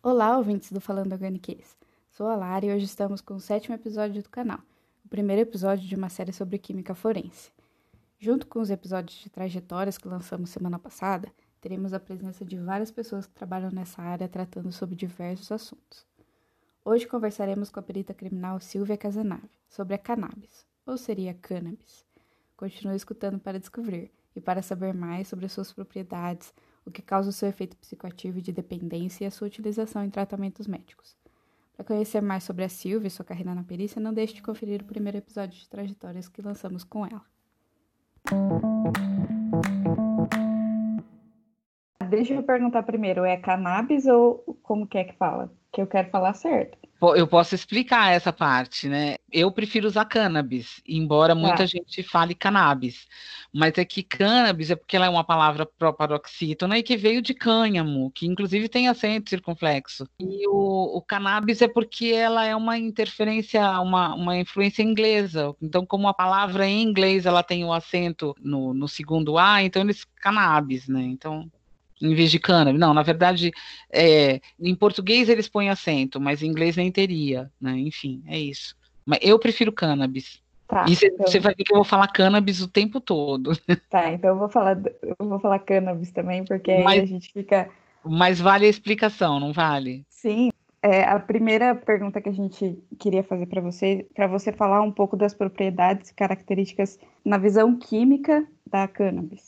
Olá, ouvintes do Falando Organiquês. Sou a Lara e hoje estamos com o sétimo episódio do canal, o primeiro episódio de uma série sobre química forense. Junto com os episódios de trajetórias que lançamos semana passada, teremos a presença de várias pessoas que trabalham nessa área tratando sobre diversos assuntos. Hoje conversaremos com a perita criminal Silvia Casanave sobre a cannabis, ou seria cannabis. Continue escutando para descobrir e para saber mais sobre suas propriedades, o que causa o seu efeito psicoativo de dependência e a sua utilização em tratamentos médicos. Para conhecer mais sobre a Silvia e sua carreira na perícia, não deixe de conferir o primeiro episódio de Trajetórias que lançamos com ela. Deixa eu perguntar primeiro, é cannabis ou como que é que fala? Que eu quero falar certo. Eu posso explicar essa parte, né? Eu prefiro usar cannabis, embora tá. muita gente fale cannabis. Mas é que cannabis é porque ela é uma palavra proparoxítona e que veio de cânhamo, que inclusive tem acento circunflexo. E o, o cannabis é porque ela é uma interferência, uma, uma influência inglesa. Então, como a palavra em inglês ela tem o acento no, no segundo A, então eles cannabis, né? Então, em vez de cannabis. Não, na verdade, é, em português eles põem acento, mas em inglês nem teria, né? Enfim, é isso. Mas eu prefiro cannabis. Tá, e você então... vai ver que eu vou falar cannabis o tempo todo. Tá, então eu vou falar, eu vou falar cannabis também, porque mas, aí a gente fica. Mas vale a explicação, não vale? Sim. É, a primeira pergunta que a gente queria fazer para você, para você falar um pouco das propriedades e características na visão química da cannabis.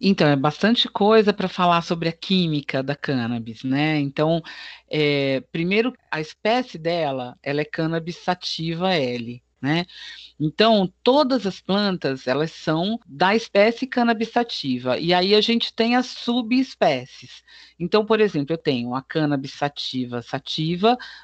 Então, é bastante coisa para falar sobre a química da cannabis, né? Então, é, primeiro, a espécie dela, ela é cannabis sativa L, né? Então, todas as plantas, elas são da espécie cannabis sativa, e aí a gente tem as subespécies. Então, por exemplo, eu tenho a cannabis sativa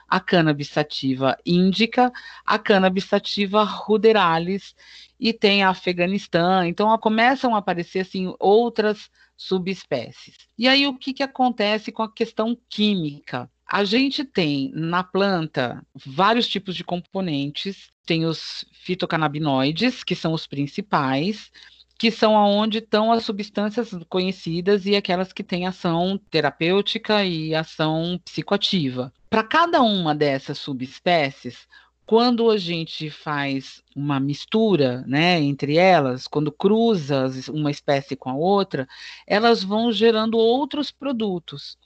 a cannabis sativa índica, a cannabis sativa ruderalis e tem a Afeganistã. Então, começam a aparecer assim outras subespécies. E aí o que, que acontece com a questão química? A gente tem na planta vários tipos de componentes, tem os fitocannabinoides, que são os principais, que são aonde estão as substâncias conhecidas e aquelas que têm ação terapêutica e ação psicoativa. Para cada uma dessas subespécies, quando a gente faz uma mistura, né, entre elas, quando cruza uma espécie com a outra, elas vão gerando outros produtos.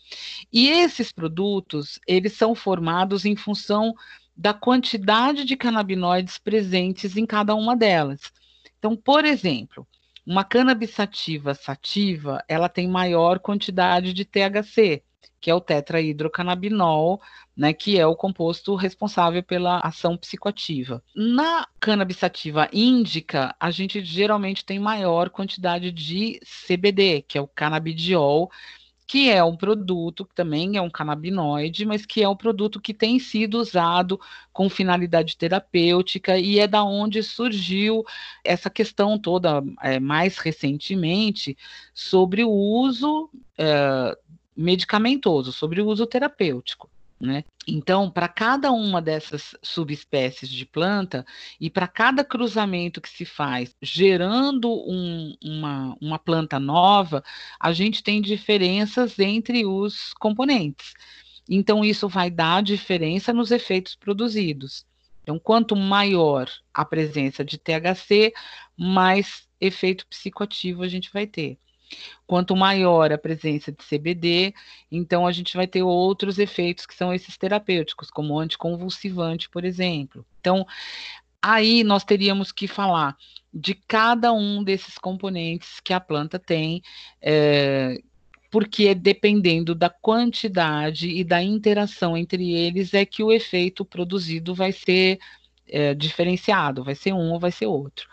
E esses produtos, eles são formados em função da quantidade de canabinoides presentes em cada uma delas. Então, por exemplo, uma cannabis sativa sativa, ela tem maior quantidade de THC, que é o tetrahidrocannabinol, né, que é o composto responsável pela ação psicoativa. Na cannabis sativa índica, a gente geralmente tem maior quantidade de CBD, que é o canabidiol, que é um produto que também é um canabinoide, mas que é um produto que tem sido usado com finalidade terapêutica e é da onde surgiu essa questão toda é, mais recentemente sobre o uso é, medicamentoso, sobre o uso terapêutico. Né? Então, para cada uma dessas subespécies de planta e para cada cruzamento que se faz, gerando um, uma, uma planta nova, a gente tem diferenças entre os componentes. Então, isso vai dar diferença nos efeitos produzidos. Então, quanto maior a presença de THC, mais efeito psicoativo a gente vai ter. Quanto maior a presença de CBD, então a gente vai ter outros efeitos que são esses terapêuticos, como anticonvulsivante, por exemplo. Então, aí nós teríamos que falar de cada um desses componentes que a planta tem, é, porque dependendo da quantidade e da interação entre eles é que o efeito produzido vai ser é, diferenciado, vai ser um ou vai ser outro.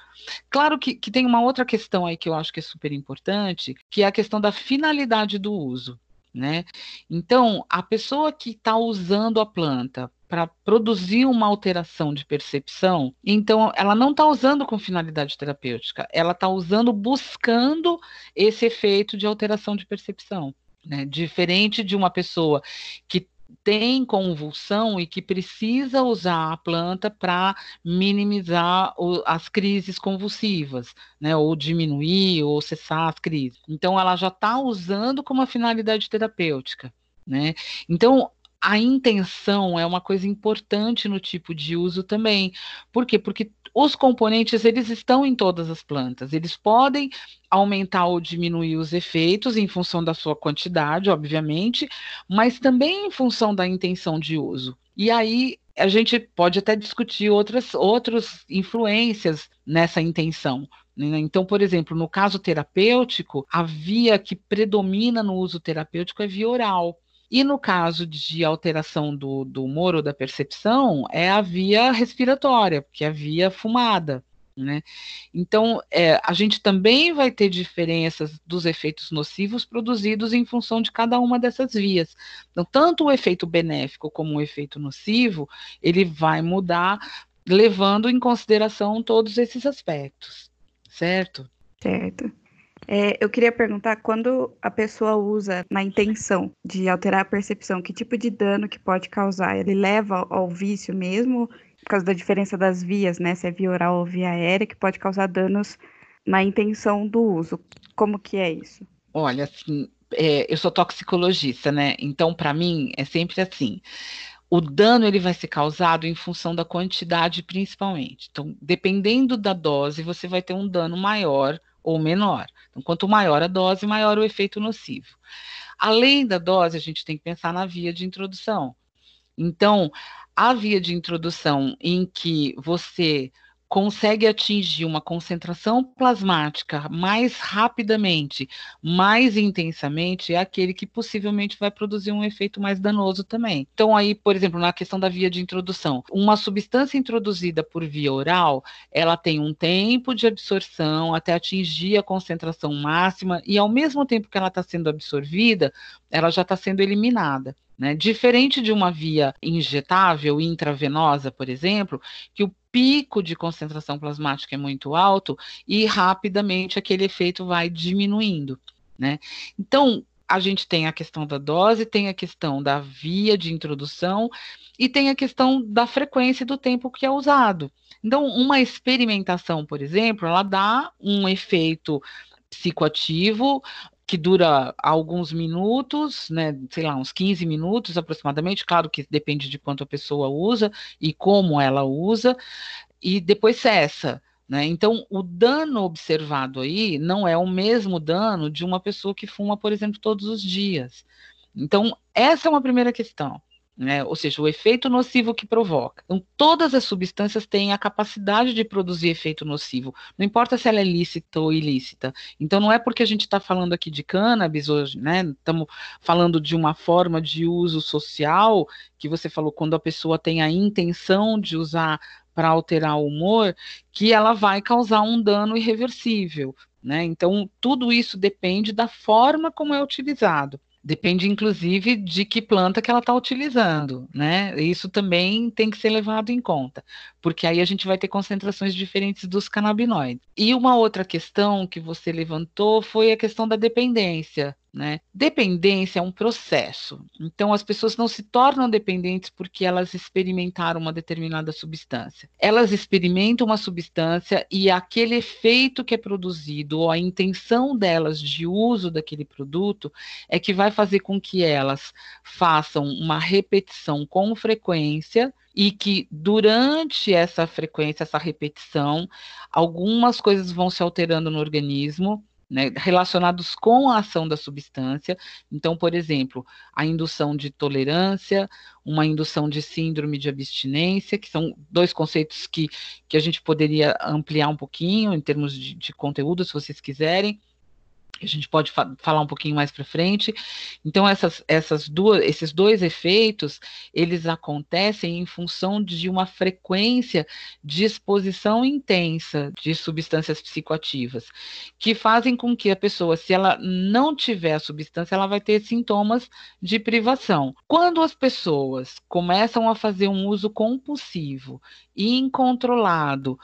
Claro que, que tem uma outra questão aí que eu acho que é super importante, que é a questão da finalidade do uso. Né? Então, a pessoa que está usando a planta para produzir uma alteração de percepção, então ela não está usando com finalidade terapêutica, ela está usando buscando esse efeito de alteração de percepção. Né? Diferente de uma pessoa que tem convulsão e que precisa usar a planta para minimizar o, as crises convulsivas, né, ou diminuir ou cessar as crises. Então, ela já está usando com uma finalidade terapêutica. né? Então, a intenção é uma coisa importante no tipo de uso também. Por quê? Porque os componentes eles estão em todas as plantas. Eles podem aumentar ou diminuir os efeitos em função da sua quantidade, obviamente, mas também em função da intenção de uso. E aí a gente pode até discutir outras, outras influências nessa intenção. Né? Então, por exemplo, no caso terapêutico, a via que predomina no uso terapêutico é via oral. E no caso de alteração do, do humor ou da percepção, é a via respiratória, que é a via fumada. Né? Então, é, a gente também vai ter diferenças dos efeitos nocivos produzidos em função de cada uma dessas vias. Então, tanto o efeito benéfico como o efeito nocivo, ele vai mudar levando em consideração todos esses aspectos, certo? Certo. É, eu queria perguntar, quando a pessoa usa na intenção de alterar a percepção, que tipo de dano que pode causar? Ele leva ao vício mesmo, por causa da diferença das vias, né? Se é via oral ou via aérea, que pode causar danos na intenção do uso. Como que é isso? Olha, assim, é, eu sou toxicologista, né? Então, para mim, é sempre assim. O dano ele vai ser causado em função da quantidade, principalmente. Então, dependendo da dose, você vai ter um dano maior ou menor. Então, quanto maior a dose, maior o efeito nocivo. Além da dose, a gente tem que pensar na via de introdução. Então, a via de introdução em que você consegue atingir uma concentração plasmática mais rapidamente, mais intensamente, é aquele que possivelmente vai produzir um efeito mais danoso também. Então, aí, por exemplo, na questão da via de introdução, uma substância introduzida por via oral, ela tem um tempo de absorção até atingir a concentração máxima, e ao mesmo tempo que ela está sendo absorvida, ela já está sendo eliminada. Né? Diferente de uma via injetável, intravenosa, por exemplo, que o pico de concentração plasmática é muito alto e rapidamente aquele efeito vai diminuindo. Né? Então, a gente tem a questão da dose, tem a questão da via de introdução e tem a questão da frequência do tempo que é usado. Então, uma experimentação, por exemplo, ela dá um efeito psicoativo que dura alguns minutos, né, sei lá, uns 15 minutos aproximadamente, claro que depende de quanto a pessoa usa e como ela usa, e depois cessa. Né? Então, o dano observado aí não é o mesmo dano de uma pessoa que fuma, por exemplo, todos os dias. Então, essa é uma primeira questão né? Ou seja, o efeito nocivo que provoca. Então, todas as substâncias têm a capacidade de produzir efeito nocivo, não importa se ela é lícita ou ilícita. Então, não é porque a gente está falando aqui de cannabis hoje, né? Estamos falando de uma forma de uso social, que você falou, quando a pessoa tem a intenção de usar para alterar o humor, que ela vai causar um dano irreversível. Né? Então, tudo isso depende da forma como é utilizado. Depende, inclusive, de que planta que ela está utilizando, né? Isso também tem que ser levado em conta, porque aí a gente vai ter concentrações diferentes dos canabinoides. E uma outra questão que você levantou foi a questão da dependência. Né? Dependência é um processo. Então, as pessoas não se tornam dependentes porque elas experimentaram uma determinada substância. Elas experimentam uma substância e aquele efeito que é produzido, ou a intenção delas de uso daquele produto, é que vai fazer com que elas façam uma repetição com frequência e que durante essa frequência, essa repetição, algumas coisas vão se alterando no organismo né, relacionados com a ação da substância. Então, por exemplo, a indução de tolerância, uma indução de síndrome de abstinência, que são dois conceitos que, que a gente poderia ampliar um pouquinho em termos de, de conteúdo, se vocês quiserem a gente pode fa falar um pouquinho mais para frente. Então, essas, essas duas, esses dois efeitos, eles acontecem em função de uma frequência de exposição intensa de substâncias psicoativas, que fazem com que a pessoa, se ela não tiver a substância, ela vai ter sintomas de privação. Quando as pessoas começam a fazer um uso compulsivo, incontrolado,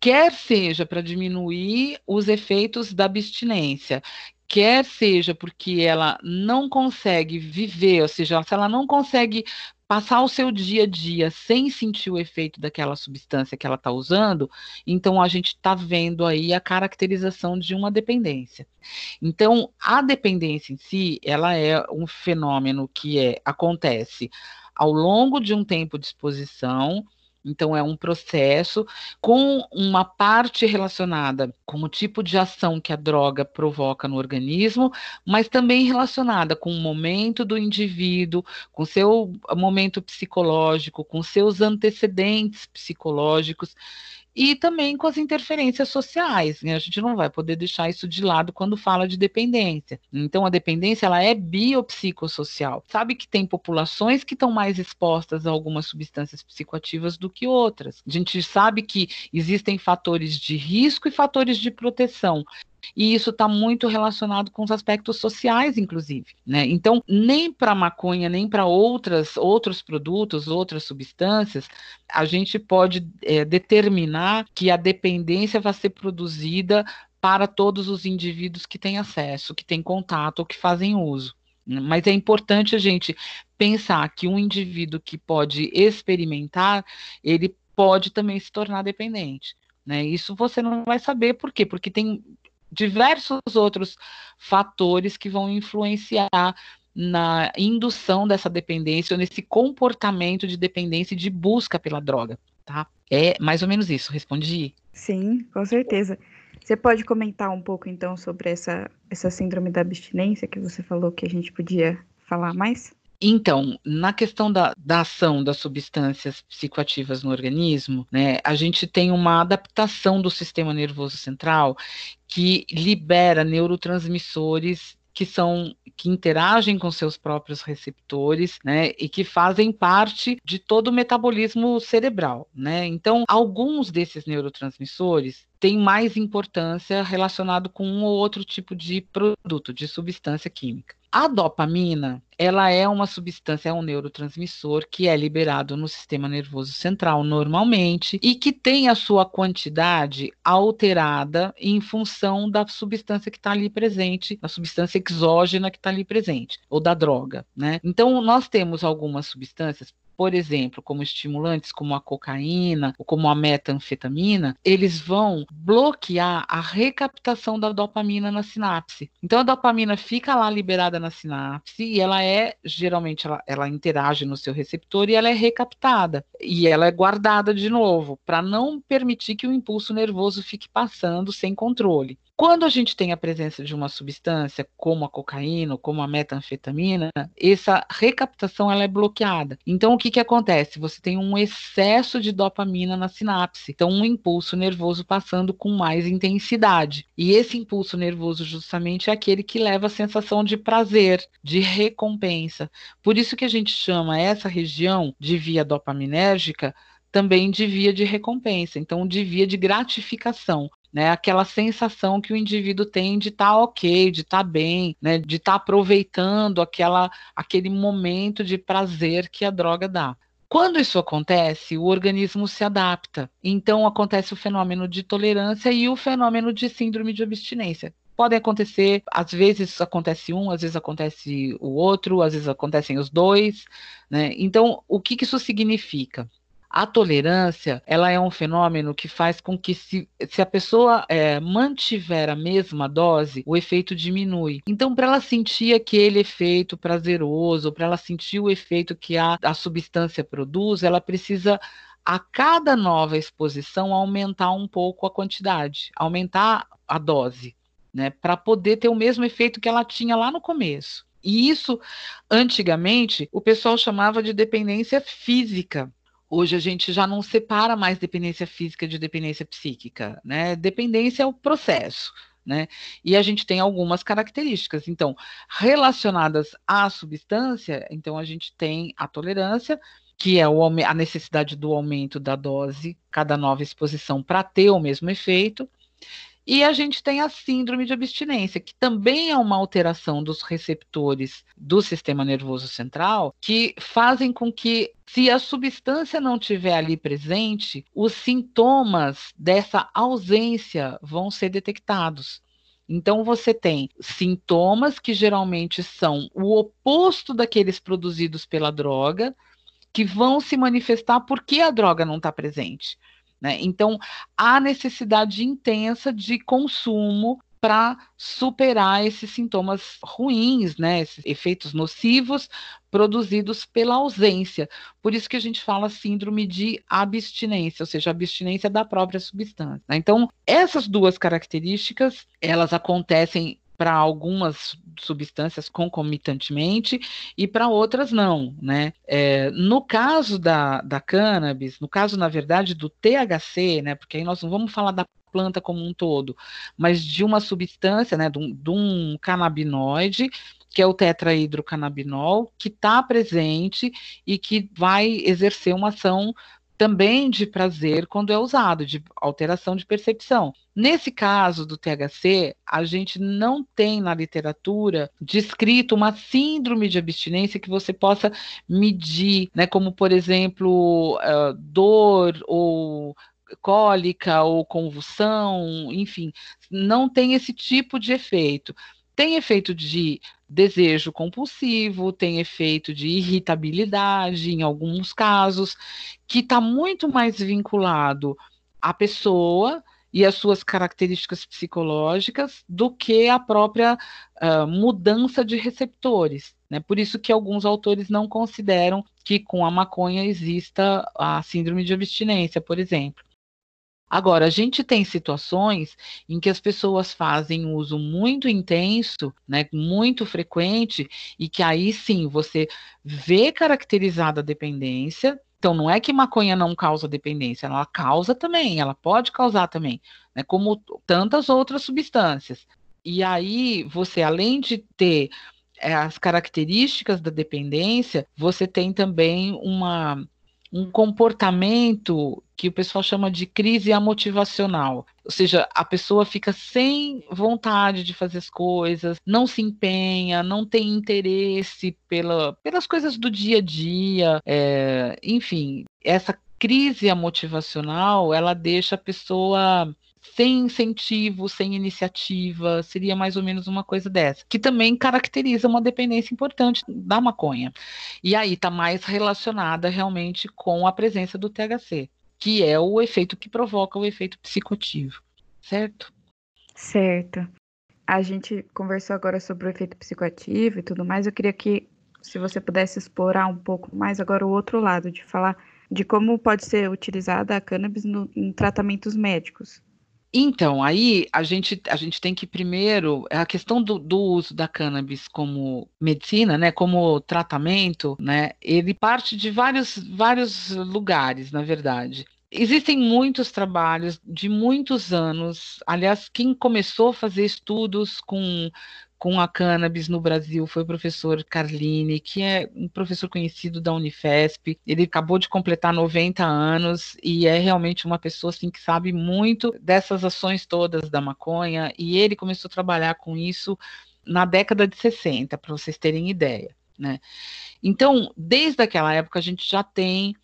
quer seja para diminuir os efeitos da abstinência, quer seja porque ela não consegue viver, ou seja, se ela não consegue passar o seu dia a dia sem sentir o efeito daquela substância que ela está usando, então a gente está vendo aí a caracterização de uma dependência. Então, a dependência em si, ela é um fenômeno que é, acontece ao longo de um tempo de exposição, então, é um processo com uma parte relacionada com o tipo de ação que a droga provoca no organismo, mas também relacionada com o momento do indivíduo, com seu momento psicológico, com seus antecedentes psicológicos e também com as interferências sociais. Né? A gente não vai poder deixar isso de lado quando fala de dependência. Então, a dependência ela é biopsicossocial. Sabe que tem populações que estão mais expostas a algumas substâncias psicoativas do que outras. A gente sabe que existem fatores de risco e fatores de proteção e isso está muito relacionado com os aspectos sociais, inclusive. Né? Então, nem para maconha, nem para outras outros produtos, outras substâncias, a gente pode é, determinar que a dependência vai ser produzida para todos os indivíduos que têm acesso, que têm contato ou que fazem uso. Mas é importante a gente pensar que um indivíduo que pode experimentar, ele pode também se tornar dependente. Né? Isso você não vai saber por quê? Porque tem diversos outros fatores que vão influenciar na indução dessa dependência ou nesse comportamento de dependência e de busca pela droga, tá? É mais ou menos isso, respondi? Sim, com certeza. Você pode comentar um pouco então sobre essa, essa síndrome da abstinência que você falou que a gente podia falar mais? Então, na questão da, da, ação das substâncias psicoativas no organismo, né, a gente tem uma adaptação do sistema nervoso central que libera neurotransmissores que são que interagem com seus próprios receptores, né, e que fazem parte de todo o metabolismo cerebral, né? Então, alguns desses neurotransmissores têm mais importância relacionado com um ou outro tipo de produto, de substância química. A dopamina, ela é uma substância, é um neurotransmissor que é liberado no sistema nervoso central normalmente e que tem a sua quantidade alterada em função da substância que está ali presente, da substância exógena que está ali presente, ou da droga, né? Então, nós temos algumas substâncias, por exemplo, como estimulantes como a cocaína ou como a metanfetamina, eles vão bloquear a recaptação da dopamina na sinapse. Então a dopamina fica lá liberada na sinapse e ela é geralmente ela, ela interage no seu receptor e ela é recaptada e ela é guardada de novo para não permitir que o impulso nervoso fique passando sem controle. Quando a gente tem a presença de uma substância como a cocaína, como a metanfetamina, essa recaptação ela é bloqueada. Então o que que acontece? Você tem um excesso de dopamina na sinapse, então um impulso nervoso passando com mais intensidade. E esse impulso nervoso justamente é aquele que leva a sensação de prazer, de recompensa. Por isso que a gente chama essa região de via dopaminérgica também de via de recompensa, então de via de gratificação né? Aquela sensação que o indivíduo tem de estar tá ok, de estar tá bem, né? De estar tá aproveitando aquela, aquele momento de prazer que a droga dá. Quando isso acontece, o organismo se adapta. Então acontece o fenômeno de tolerância e o fenômeno de síndrome de abstinência podem acontecer, às vezes acontece um, às vezes acontece o outro, às vezes acontecem os dois, né? Então, o que, que isso significa? A tolerância, ela é um fenômeno que faz com que se, se a pessoa é, mantiver a mesma dose, o efeito diminui. Então, para ela sentir aquele efeito prazeroso, para ela sentir o efeito que a, a substância produz, ela precisa a cada nova exposição aumentar um pouco a quantidade, aumentar a dose, né, para poder ter o mesmo efeito que ela tinha lá no começo. E isso, antigamente, o pessoal chamava de dependência física. Hoje a gente já não separa mais dependência física de dependência psíquica, né? Dependência é o processo, né? E a gente tem algumas características. Então, relacionadas à substância, então a gente tem a tolerância, que é o, a necessidade do aumento da dose, cada nova exposição para ter o mesmo efeito. E a gente tem a síndrome de abstinência, que também é uma alteração dos receptores do sistema nervoso central, que fazem com que, se a substância não estiver ali presente, os sintomas dessa ausência vão ser detectados. Então, você tem sintomas que geralmente são o oposto daqueles produzidos pela droga, que vão se manifestar porque a droga não está presente. Né? Então, há necessidade intensa de consumo para superar esses sintomas ruins, né, esses efeitos nocivos produzidos pela ausência. Por isso que a gente fala síndrome de abstinência, ou seja, abstinência da própria substância. Né? Então, essas duas características, elas acontecem para algumas substâncias concomitantemente e para outras não, né? É, no caso da, da cannabis, no caso, na verdade, do THC, né? Porque aí nós não vamos falar da planta como um todo, mas de uma substância, né? De um, de um canabinoide que é o tetrahidrocannabinol, que está presente e que vai exercer uma ação também de prazer quando é usado, de alteração de percepção. Nesse caso do THC, a gente não tem na literatura descrito uma síndrome de abstinência que você possa medir, né, como por exemplo, uh, dor ou cólica ou convulsão, enfim, não tem esse tipo de efeito. Tem efeito de desejo compulsivo, tem efeito de irritabilidade em alguns casos, que está muito mais vinculado à pessoa e às suas características psicológicas do que a própria uh, mudança de receptores. Né? Por isso que alguns autores não consideram que com a maconha exista a síndrome de abstinência, por exemplo. Agora, a gente tem situações em que as pessoas fazem uso muito intenso, né, muito frequente, e que aí sim você vê caracterizada a dependência. Então, não é que maconha não causa dependência, ela causa também, ela pode causar também, né, como tantas outras substâncias. E aí, você, além de ter é, as características da dependência, você tem também uma um comportamento que o pessoal chama de crise amotivacional. Ou seja, a pessoa fica sem vontade de fazer as coisas, não se empenha, não tem interesse pela, pelas coisas do dia a dia, é, enfim, essa crise amotivacional, ela deixa a pessoa sem incentivo, sem iniciativa, seria mais ou menos uma coisa dessa, que também caracteriza uma dependência importante da maconha. E aí está mais relacionada realmente com a presença do THC, que é o efeito que provoca o efeito psicotivo, certo? Certo. A gente conversou agora sobre o efeito psicoativo e tudo mais. Eu queria que, se você pudesse explorar um pouco mais agora o outro lado, de falar de como pode ser utilizada a cannabis no, em tratamentos médicos. Então, aí a gente, a gente tem que primeiro, a questão do, do, uso da cannabis como medicina, né, como tratamento, né, ele parte de vários, vários lugares, na verdade. Existem muitos trabalhos de muitos anos. Aliás, quem começou a fazer estudos com com a cannabis no Brasil foi o professor Carline, que é um professor conhecido da Unifesp. Ele acabou de completar 90 anos e é realmente uma pessoa assim que sabe muito dessas ações todas da maconha e ele começou a trabalhar com isso na década de 60, para vocês terem ideia, né? Então, desde aquela época a gente já tem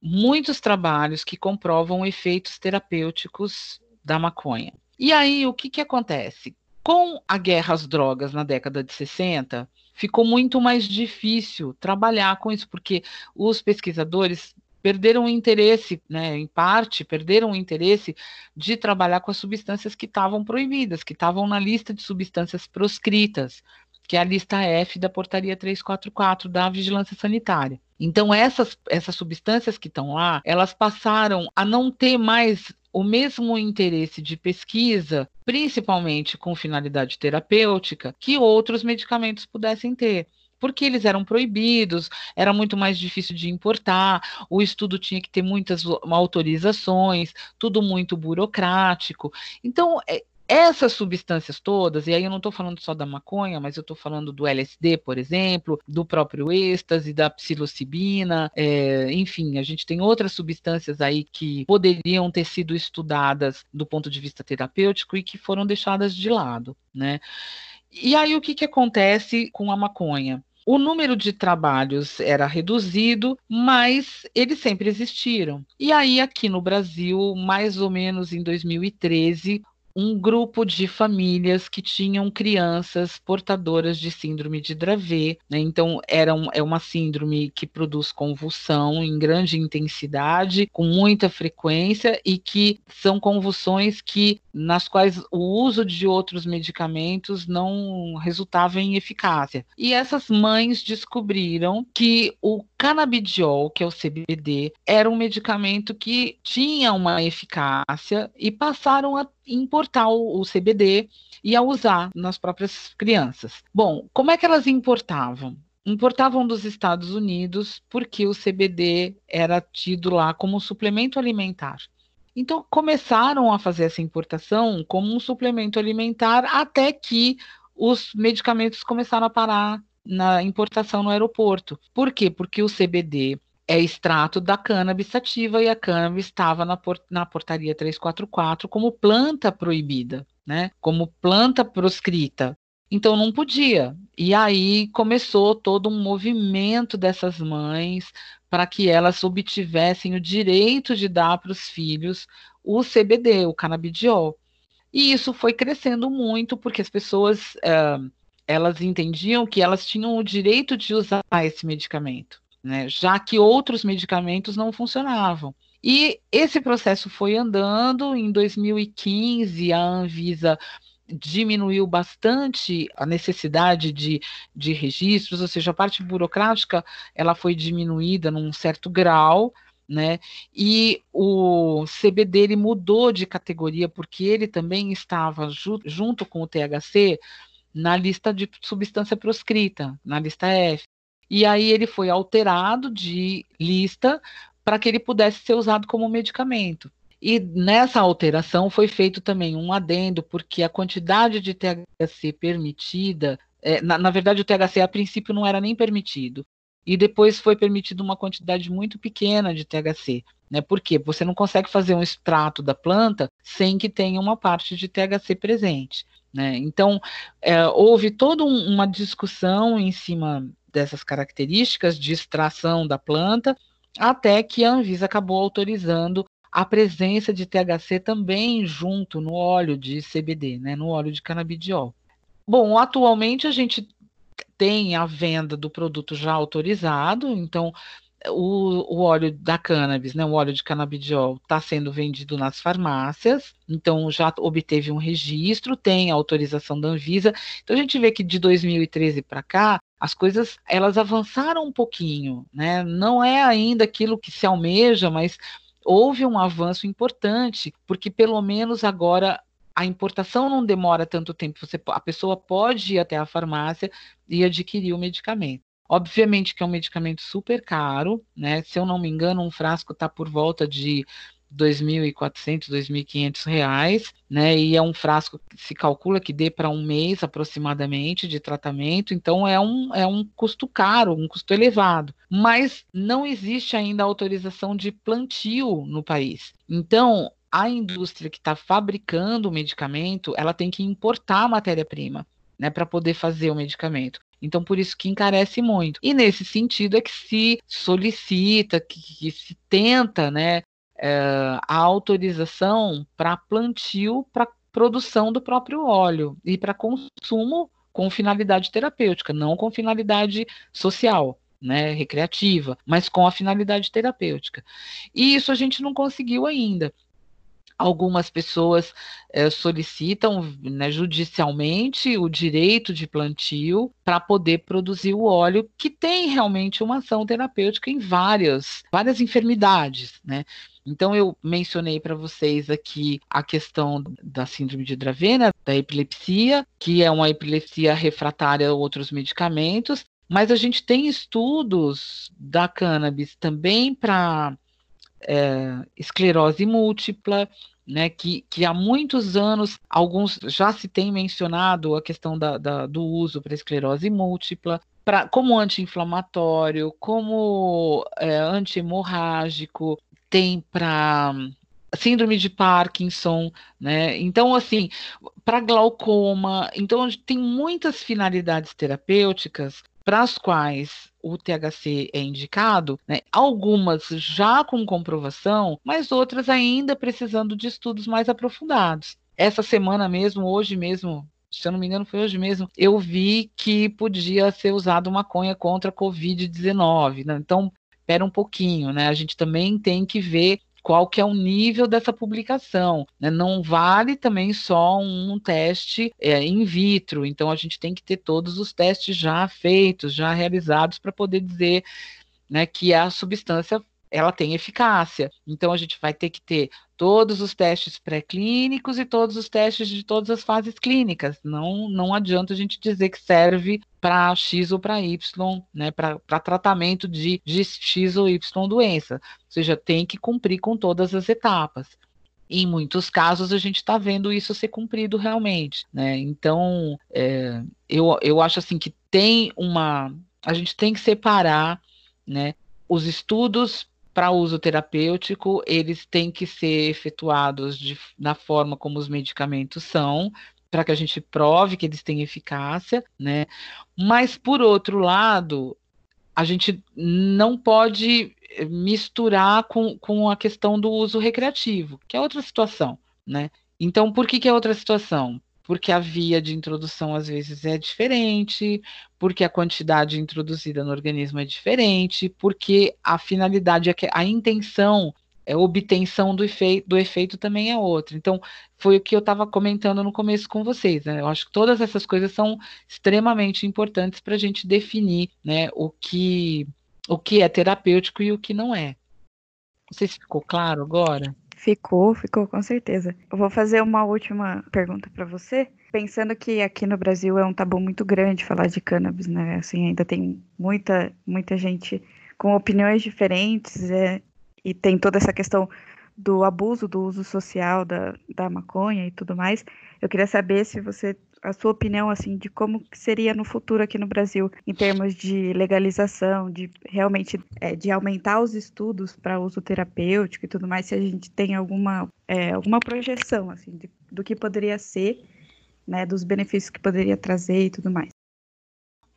muitos trabalhos que comprovam efeitos terapêuticos da maconha. E aí, o que, que acontece? Com a guerra às drogas na década de 60, ficou muito mais difícil trabalhar com isso, porque os pesquisadores perderam o interesse, né, em parte, perderam o interesse de trabalhar com as substâncias que estavam proibidas, que estavam na lista de substâncias proscritas, que é a lista F da portaria 344 da Vigilância Sanitária. Então, essas, essas substâncias que estão lá, elas passaram a não ter mais o mesmo interesse de pesquisa, principalmente com finalidade terapêutica, que outros medicamentos pudessem ter porque eles eram proibidos, era muito mais difícil de importar, o estudo tinha que ter muitas autorizações, tudo muito burocrático. Então, é, essas substâncias todas, e aí eu não estou falando só da maconha, mas eu estou falando do LSD, por exemplo, do próprio êxtase, da psilocibina, é, enfim, a gente tem outras substâncias aí que poderiam ter sido estudadas do ponto de vista terapêutico e que foram deixadas de lado, né? E aí o que, que acontece com a maconha? O número de trabalhos era reduzido, mas eles sempre existiram. E aí, aqui no Brasil, mais ou menos em 2013, um grupo de famílias que tinham crianças portadoras de síndrome de Dravet, né? Então era um, é uma síndrome que produz convulsão em grande intensidade, com muita frequência e que são convulsões que nas quais o uso de outros medicamentos não resultava em eficácia. E essas mães descobriram que o canabidiol, que é o CBD, era um medicamento que tinha uma eficácia e passaram a importar o, o CBD e a usar nas próprias crianças. Bom, como é que elas importavam? Importavam dos Estados Unidos porque o CBD era tido lá como suplemento alimentar. Então começaram a fazer essa importação como um suplemento alimentar até que os medicamentos começaram a parar na importação no aeroporto. Por quê? Porque o CBD é extrato da cannabis sativa e a cannabis estava na, port na portaria 344 como planta proibida, né? Como planta proscrita. Então não podia. E aí começou todo um movimento dessas mães para que elas obtivessem o direito de dar para os filhos o CBD, o canabidiol. E isso foi crescendo muito porque as pessoas uh, elas entendiam que elas tinham o direito de usar esse medicamento né, já que outros medicamentos não funcionavam. E esse processo foi andando. Em 2015, a Anvisa diminuiu bastante a necessidade de, de registros, ou seja, a parte burocrática ela foi diminuída num certo grau, né? E o CBD ele mudou de categoria porque ele também estava ju junto com o THC na lista de substância proscrita, na lista F. E aí ele foi alterado de lista para que ele pudesse ser usado como medicamento. E nessa alteração foi feito também um adendo, porque a quantidade de THC permitida, é, na, na, verdade, o THC a princípio não era nem permitido. E depois foi permitido uma quantidade muito pequena de THC. Né? Por quê? Você não consegue fazer um extrato da planta sem que tenha uma parte de THC presente. Né? Então, é, houve toda um, uma discussão em cima dessas características de extração da planta, até que a Anvisa acabou autorizando a presença de THC também junto no óleo de CBD, né, no óleo de canabidiol. Bom, atualmente a gente tem a venda do produto já autorizado, então o, o, óleo da cannabis, né, o óleo de canabidiol, está sendo vendido nas farmácias, então já obteve um registro, tem a autorização da Anvisa. Então a gente vê que de 2013 para cá, as coisas elas avançaram um pouquinho, né? Não é ainda aquilo que se almeja, mas houve um avanço importante, porque pelo menos agora a importação não demora tanto tempo. Você, a pessoa pode ir até a farmácia e adquirir o medicamento. Obviamente que é um medicamento super caro, né? Se eu não me engano, um frasco está por volta de 2.400, 2.500 reais, né? E é um frasco que se calcula que dê para um mês aproximadamente de tratamento, então é um, é um custo caro, um custo elevado. Mas não existe ainda autorização de plantio no país. Então, a indústria que está fabricando o medicamento, ela tem que importar a matéria-prima. Né, para poder fazer o medicamento. Então, por isso que encarece muito. E nesse sentido é que se solicita, que, que se tenta, né, é, a autorização para plantio, para produção do próprio óleo e para consumo com finalidade terapêutica, não com finalidade social. Né, recreativa, mas com a finalidade terapêutica. E isso a gente não conseguiu ainda. Algumas pessoas é, solicitam né, judicialmente o direito de plantio para poder produzir o óleo, que tem realmente uma ação terapêutica em várias, várias enfermidades. Né? Então, eu mencionei para vocês aqui a questão da síndrome de Dravet, da epilepsia, que é uma epilepsia refratária a outros medicamentos, mas a gente tem estudos da cannabis também para é, esclerose múltipla, né, que, que há muitos anos, alguns já se tem mencionado a questão da, da do uso para esclerose múltipla, pra, como anti-inflamatório, como é, anti-hemorrágico, tem para síndrome de Parkinson, né? Então, assim, para glaucoma, então tem muitas finalidades terapêuticas para as quais o THC é indicado, né, algumas já com comprovação, mas outras ainda precisando de estudos mais aprofundados. essa semana mesmo, hoje mesmo, se eu não me engano, foi hoje mesmo, eu vi que podia ser usado maconha contra a Covid-19. Né? Então, espera um pouquinho, né? A gente também tem que ver qual que é o nível dessa publicação. Né? Não vale também só um teste é, in vitro, então a gente tem que ter todos os testes já feitos, já realizados, para poder dizer né, que a substância ela tem eficácia. Então a gente vai ter que ter todos os testes pré-clínicos e todos os testes de todas as fases clínicas. Não, não adianta a gente dizer que serve para X ou para Y, né, para tratamento de, de X ou Y doença. Ou seja, tem que cumprir com todas as etapas. Em muitos casos a gente está vendo isso ser cumprido realmente, né? Então é, eu, eu acho assim que tem uma. A gente tem que separar né, os estudos para uso terapêutico, eles têm que ser efetuados de, na forma como os medicamentos são, para que a gente prove que eles têm eficácia, né? Mas, por outro lado, a gente não pode misturar com, com a questão do uso recreativo, que é outra situação, né? Então, por que, que é outra situação? Porque a via de introdução às vezes é diferente, porque a quantidade introduzida no organismo é diferente, porque a finalidade, é a intenção, a é, obtenção do efeito, do efeito também é outra. Então, foi o que eu estava comentando no começo com vocês. Né? Eu acho que todas essas coisas são extremamente importantes para a gente definir né, o, que, o que é terapêutico e o que não é. Não sei se ficou claro agora. Ficou, ficou com certeza. Eu vou fazer uma última pergunta para você, pensando que aqui no Brasil é um tabu muito grande falar de cannabis, né? Assim, ainda tem muita, muita gente com opiniões diferentes é, e tem toda essa questão do abuso do uso social da, da maconha e tudo mais. Eu queria saber se você a sua opinião assim de como seria no futuro aqui no Brasil em termos de legalização, de realmente é, de aumentar os estudos para uso terapêutico e tudo mais, se a gente tem alguma é, alguma projeção assim de, do que poderia ser, né, dos benefícios que poderia trazer e tudo mais.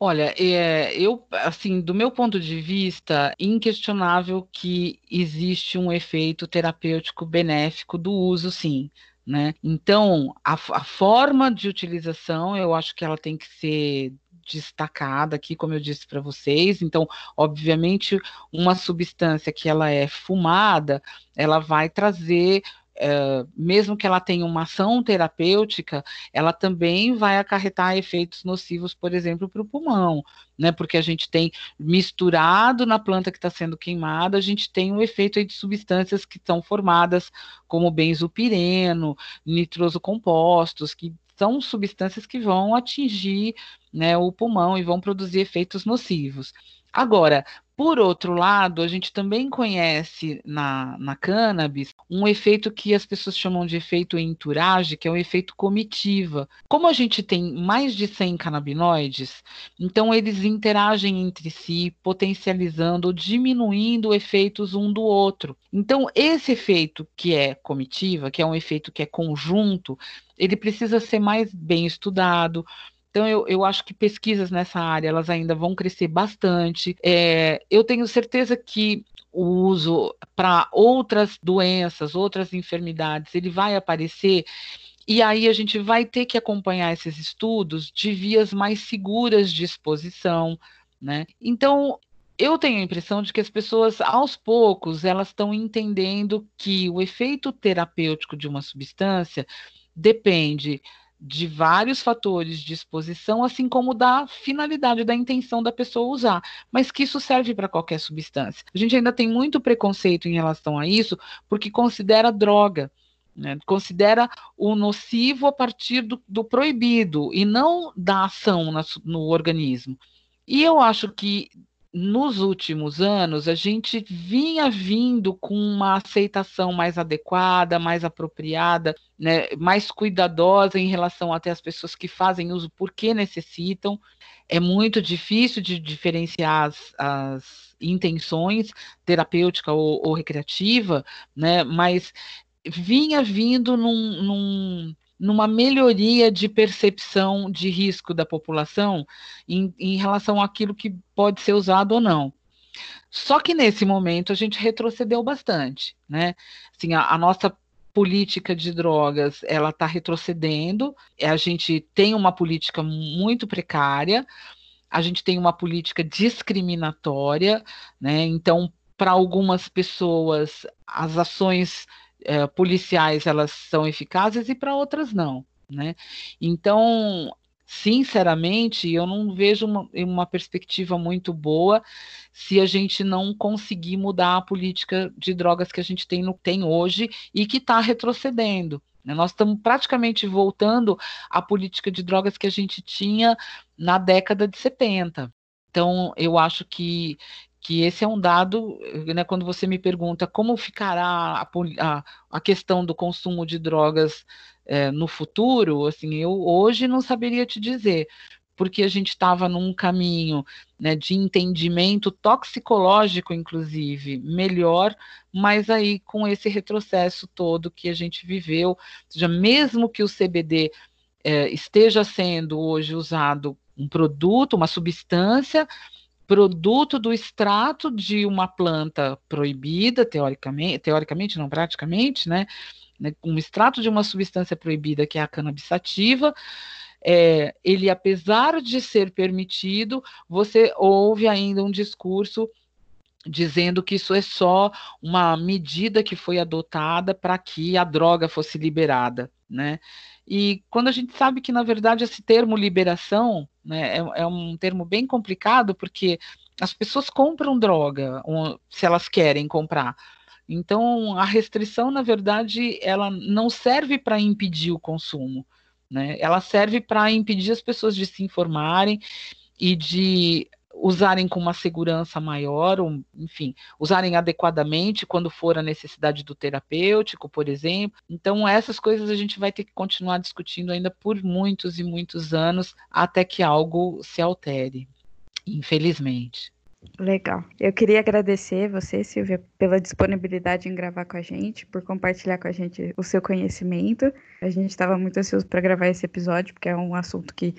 Olha, é, eu, assim, do meu ponto de vista, inquestionável que existe um efeito terapêutico benéfico do uso, sim. Né? Então, a, a forma de utilização, eu acho que ela tem que ser destacada aqui, como eu disse para vocês. Então, obviamente, uma substância que ela é fumada, ela vai trazer mesmo que ela tenha uma ação terapêutica, ela também vai acarretar efeitos nocivos, por exemplo, para o pulmão, né? Porque a gente tem misturado na planta que está sendo queimada, a gente tem um efeito de substâncias que são formadas como benzopireno, nitroso compostos, que são substâncias que vão atingir né, o pulmão e vão produzir efeitos nocivos. Agora, por outro lado, a gente também conhece na, na cannabis um efeito que as pessoas chamam de efeito entourage, que é o efeito comitiva. Como a gente tem mais de 100 canabinoides, então eles interagem entre si, potencializando ou diminuindo efeitos um do outro. Então, esse efeito que é comitiva, que é um efeito que é conjunto, ele precisa ser mais bem estudado, então, eu, eu acho que pesquisas nessa área elas ainda vão crescer bastante. É, eu tenho certeza que o uso para outras doenças, outras enfermidades, ele vai aparecer. E aí a gente vai ter que acompanhar esses estudos de vias mais seguras de exposição, né? Então, eu tenho a impressão de que as pessoas, aos poucos, elas estão entendendo que o efeito terapêutico de uma substância depende de vários fatores de exposição, assim como da finalidade, da intenção da pessoa usar, mas que isso serve para qualquer substância. A gente ainda tem muito preconceito em relação a isso, porque considera droga. Né, considera o nocivo a partir do, do proibido e não da ação na, no organismo. E eu acho que nos últimos anos, a gente vinha vindo com uma aceitação mais adequada, mais apropriada, né, mais cuidadosa em relação até as pessoas que fazem uso porque necessitam. É muito difícil de diferenciar as, as intenções terapêutica ou, ou recreativa, né, mas vinha vindo num, num numa melhoria de percepção de risco da população em, em relação àquilo que pode ser usado ou não. Só que nesse momento a gente retrocedeu bastante, né? Assim, a, a nossa política de drogas ela está retrocedendo. A gente tem uma política muito precária, a gente tem uma política discriminatória, né? Então, para algumas pessoas, as ações é, policiais elas são eficazes e para outras não, né? Então, sinceramente, eu não vejo uma, uma, perspectiva muito boa se a gente não conseguir mudar a política de drogas que a gente tem, no, tem hoje e que está retrocedendo. Né? Nós estamos praticamente voltando à política de drogas que a gente tinha na década de 70. Então, eu acho que, que esse é um dado, né, quando você me pergunta como ficará a, a, a questão do consumo de drogas é, no futuro, assim, eu hoje não saberia te dizer, porque a gente estava num caminho né, de entendimento toxicológico, inclusive, melhor, mas aí com esse retrocesso todo que a gente viveu, ou seja, mesmo que o CBD é, esteja sendo hoje usado um produto, uma substância, produto do extrato de uma planta proibida, teoricamente, teoricamente não praticamente, né? né, um extrato de uma substância proibida, que é a cannabis sativa, é, ele, apesar de ser permitido, você ouve ainda um discurso dizendo que isso é só uma medida que foi adotada para que a droga fosse liberada, né? E quando a gente sabe que, na verdade, esse termo liberação né, é, é um termo bem complicado, porque as pessoas compram droga, se elas querem comprar, então, a restrição, na verdade, ela não serve para impedir o consumo, né? Ela serve para impedir as pessoas de se informarem e de usarem com uma segurança maior, ou, enfim, usarem adequadamente quando for a necessidade do terapêutico, por exemplo. Então, essas coisas a gente vai ter que continuar discutindo ainda por muitos e muitos anos até que algo se altere, infelizmente. Legal. Eu queria agradecer você, Silvia, pela disponibilidade em gravar com a gente, por compartilhar com a gente o seu conhecimento. A gente estava muito ansioso para gravar esse episódio, porque é um assunto que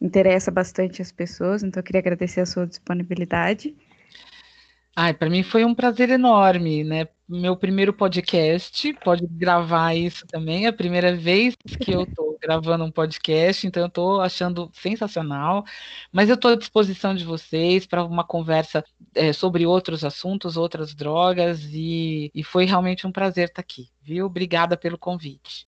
interessa bastante as pessoas, então eu queria agradecer a sua disponibilidade. Ai, para mim foi um prazer enorme, né? Meu primeiro podcast, pode gravar isso também, é a primeira vez que eu estou gravando um podcast, então eu estou achando sensacional. Mas eu estou à disposição de vocês para uma conversa é, sobre outros assuntos, outras drogas, e, e foi realmente um prazer estar aqui, viu? Obrigada pelo convite.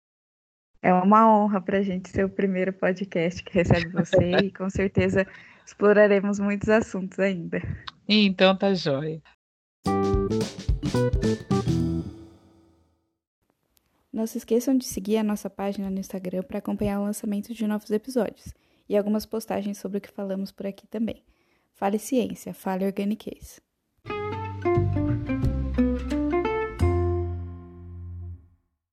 É uma honra para a gente ser o primeiro podcast que recebe você e com certeza exploraremos muitos assuntos ainda. Então tá jóia. Não se esqueçam de seguir a nossa página no Instagram para acompanhar o lançamento de novos episódios e algumas postagens sobre o que falamos por aqui também. Fale Ciência, fale Organicase.